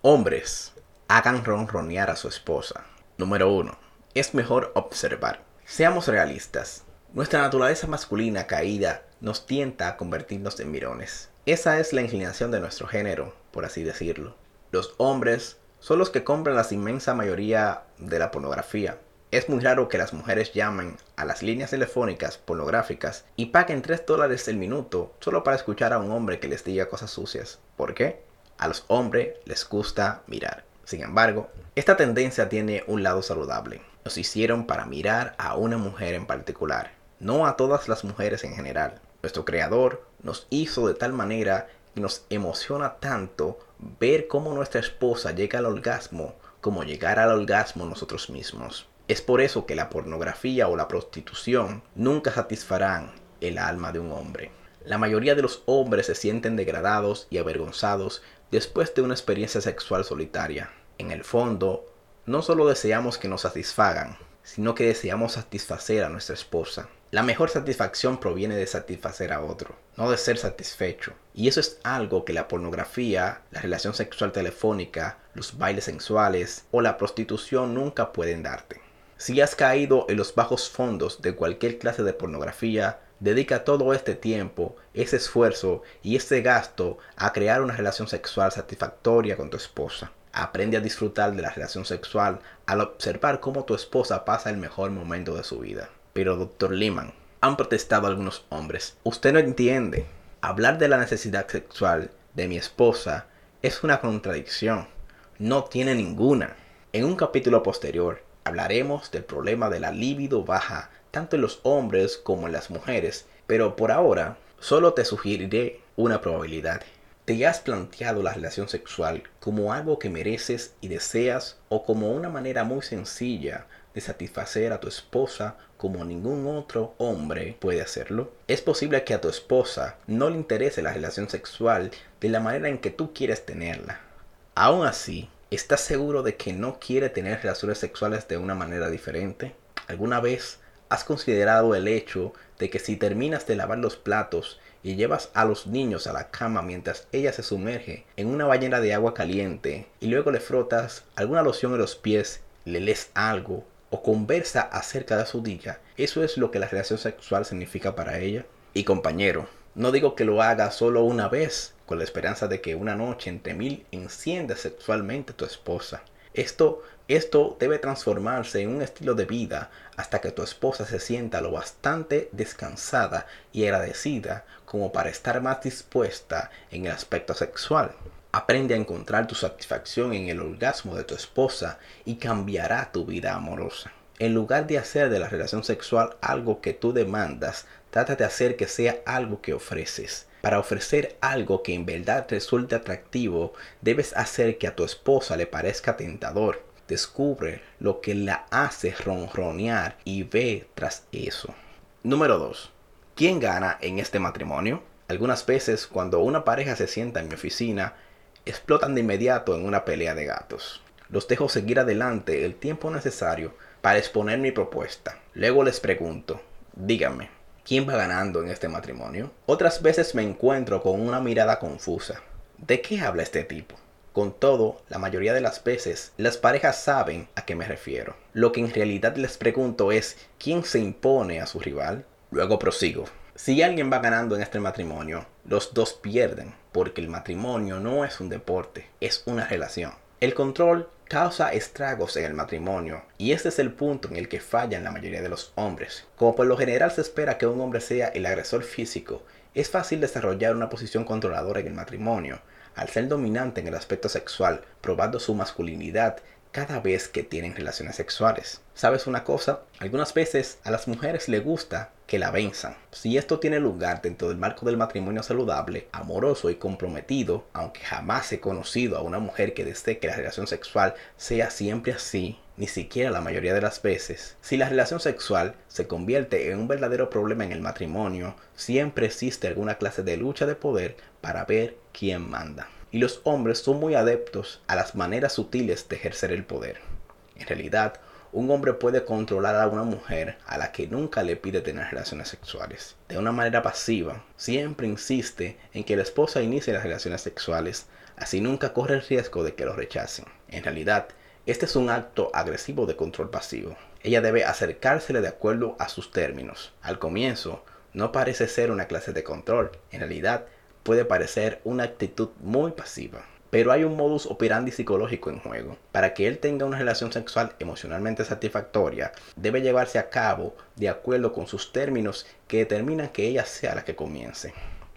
Hombres, hagan ronronear a su esposa. Número 1. Es mejor observar. Seamos realistas. Nuestra naturaleza masculina caída nos tienta a convertirnos en mirones. Esa es la inclinación de nuestro género, por así decirlo. Los hombres son los que compran la inmensa mayoría de la pornografía. Es muy raro que las mujeres llamen a las líneas telefónicas pornográficas y paguen 3 dólares el minuto solo para escuchar a un hombre que les diga cosas sucias. ¿Por qué? A los hombres les gusta mirar. Sin embargo, esta tendencia tiene un lado saludable. Nos hicieron para mirar a una mujer en particular, no a todas las mujeres en general. Nuestro creador nos hizo de tal manera que nos emociona tanto ver cómo nuestra esposa llega al orgasmo como llegar al orgasmo nosotros mismos. Es por eso que la pornografía o la prostitución nunca satisfarán el alma de un hombre. La mayoría de los hombres se sienten degradados y avergonzados después de una experiencia sexual solitaria. En el fondo, no solo deseamos que nos satisfagan, sino que deseamos satisfacer a nuestra esposa. La mejor satisfacción proviene de satisfacer a otro, no de ser satisfecho. Y eso es algo que la pornografía, la relación sexual telefónica, los bailes sensuales o la prostitución nunca pueden darte. Si has caído en los bajos fondos de cualquier clase de pornografía, Dedica todo este tiempo, ese esfuerzo y ese gasto a crear una relación sexual satisfactoria con tu esposa. Aprende a disfrutar de la relación sexual al observar cómo tu esposa pasa el mejor momento de su vida. Pero, doctor Lehman, han protestado algunos hombres. Usted no entiende. Hablar de la necesidad sexual de mi esposa es una contradicción. No tiene ninguna. En un capítulo posterior hablaremos del problema de la libido baja tanto en los hombres como en las mujeres, pero por ahora solo te sugeriré una probabilidad. ¿Te has planteado la relación sexual como algo que mereces y deseas o como una manera muy sencilla de satisfacer a tu esposa como ningún otro hombre puede hacerlo? Es posible que a tu esposa no le interese la relación sexual de la manera en que tú quieres tenerla. Aún así, ¿estás seguro de que no quiere tener relaciones sexuales de una manera diferente? ¿Alguna vez ¿Has considerado el hecho de que si terminas de lavar los platos y llevas a los niños a la cama mientras ella se sumerge en una bañera de agua caliente y luego le frotas alguna loción en los pies, le lees algo o conversa acerca de su día, eso es lo que la relación sexual significa para ella? Y compañero, no digo que lo haga solo una vez, con la esperanza de que una noche entre mil encienda sexualmente tu esposa. Esto esto debe transformarse en un estilo de vida hasta que tu esposa se sienta lo bastante descansada y agradecida como para estar más dispuesta en el aspecto sexual. Aprende a encontrar tu satisfacción en el orgasmo de tu esposa y cambiará tu vida amorosa. En lugar de hacer de la relación sexual algo que tú demandas, trata de hacer que sea algo que ofreces. Para ofrecer algo que en verdad resulte atractivo, debes hacer que a tu esposa le parezca tentador descubre lo que la hace ronronear y ve tras eso. Número 2. ¿Quién gana en este matrimonio? Algunas veces cuando una pareja se sienta en mi oficina, explotan de inmediato en una pelea de gatos. Los dejo seguir adelante el tiempo necesario para exponer mi propuesta. Luego les pregunto, díganme, ¿quién va ganando en este matrimonio? Otras veces me encuentro con una mirada confusa. ¿De qué habla este tipo? Con todo, la mayoría de las veces las parejas saben a qué me refiero. Lo que en realidad les pregunto es quién se impone a su rival. Luego prosigo. Si alguien va ganando en este matrimonio, los dos pierden, porque el matrimonio no es un deporte, es una relación. El control causa estragos en el matrimonio y este es el punto en el que fallan la mayoría de los hombres. Como por lo general se espera que un hombre sea el agresor físico, es fácil desarrollar una posición controladora en el matrimonio, al ser dominante en el aspecto sexual, probando su masculinidad cada vez que tienen relaciones sexuales. ¿Sabes una cosa? Algunas veces a las mujeres les gusta que la venzan. Si esto tiene lugar dentro del marco del matrimonio saludable, amoroso y comprometido, aunque jamás he conocido a una mujer que desee que la relación sexual sea siempre así, ni siquiera la mayoría de las veces. Si la relación sexual se convierte en un verdadero problema en el matrimonio, siempre existe alguna clase de lucha de poder para ver quién manda. Y los hombres son muy adeptos a las maneras sutiles de ejercer el poder. En realidad, un hombre puede controlar a una mujer a la que nunca le pide tener relaciones sexuales. De una manera pasiva, siempre insiste en que la esposa inicie las relaciones sexuales Así nunca corre el riesgo de que lo rechacen. En realidad, este es un acto agresivo de control pasivo. Ella debe acercársele de acuerdo a sus términos. Al comienzo, no parece ser una clase de control. En realidad, puede parecer una actitud muy pasiva. Pero hay un modus operandi psicológico en juego. Para que él tenga una relación sexual emocionalmente satisfactoria, debe llevarse a cabo de acuerdo con sus términos que determinan que ella sea la que comience.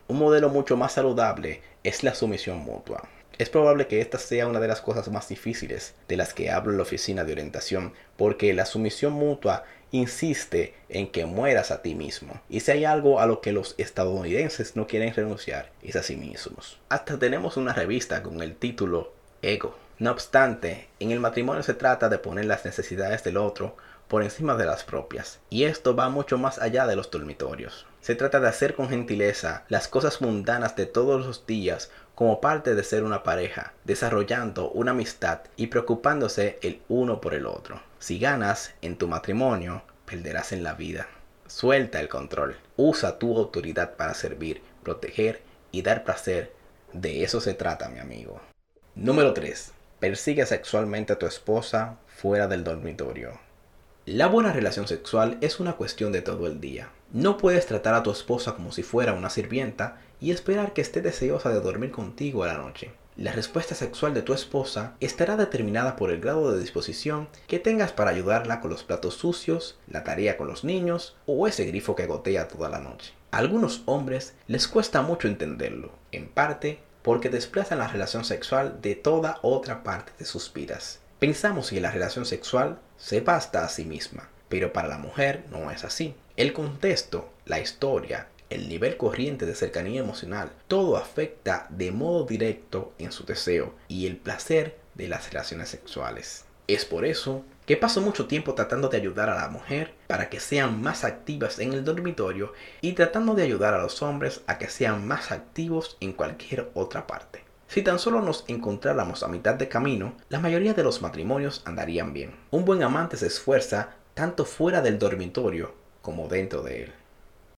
Un modelo mucho más saludable es la sumisión mutua. Es probable que esta sea una de las cosas más difíciles de las que hablo en la oficina de orientación, porque la sumisión mutua insiste en que mueras a ti mismo. Y si hay algo a lo que los estadounidenses no quieren renunciar, es a sí mismos. Hasta tenemos una revista con el título Ego. No obstante, en el matrimonio se trata de poner las necesidades del otro por encima de las propias. Y esto va mucho más allá de los dormitorios. Se trata de hacer con gentileza las cosas mundanas de todos los días como parte de ser una pareja, desarrollando una amistad y preocupándose el uno por el otro. Si ganas en tu matrimonio, perderás en la vida. Suelta el control. Usa tu autoridad para servir, proteger y dar placer. De eso se trata, mi amigo. Número 3. Persigue sexualmente a tu esposa fuera del dormitorio. La buena relación sexual es una cuestión de todo el día. No puedes tratar a tu esposa como si fuera una sirvienta y esperar que esté deseosa de dormir contigo a la noche. La respuesta sexual de tu esposa estará determinada por el grado de disposición que tengas para ayudarla con los platos sucios, la tarea con los niños o ese grifo que gotea toda la noche. A algunos hombres les cuesta mucho entenderlo, en parte porque desplazan la relación sexual de toda otra parte de sus vidas. Pensamos que la relación sexual se basta a sí misma, pero para la mujer no es así. El contexto, la historia, el nivel corriente de cercanía emocional, todo afecta de modo directo en su deseo y el placer de las relaciones sexuales. Es por eso que paso mucho tiempo tratando de ayudar a la mujer para que sean más activas en el dormitorio y tratando de ayudar a los hombres a que sean más activos en cualquier otra parte. Si tan solo nos encontráramos a mitad de camino, la mayoría de los matrimonios andarían bien. Un buen amante se esfuerza tanto fuera del dormitorio como dentro de él.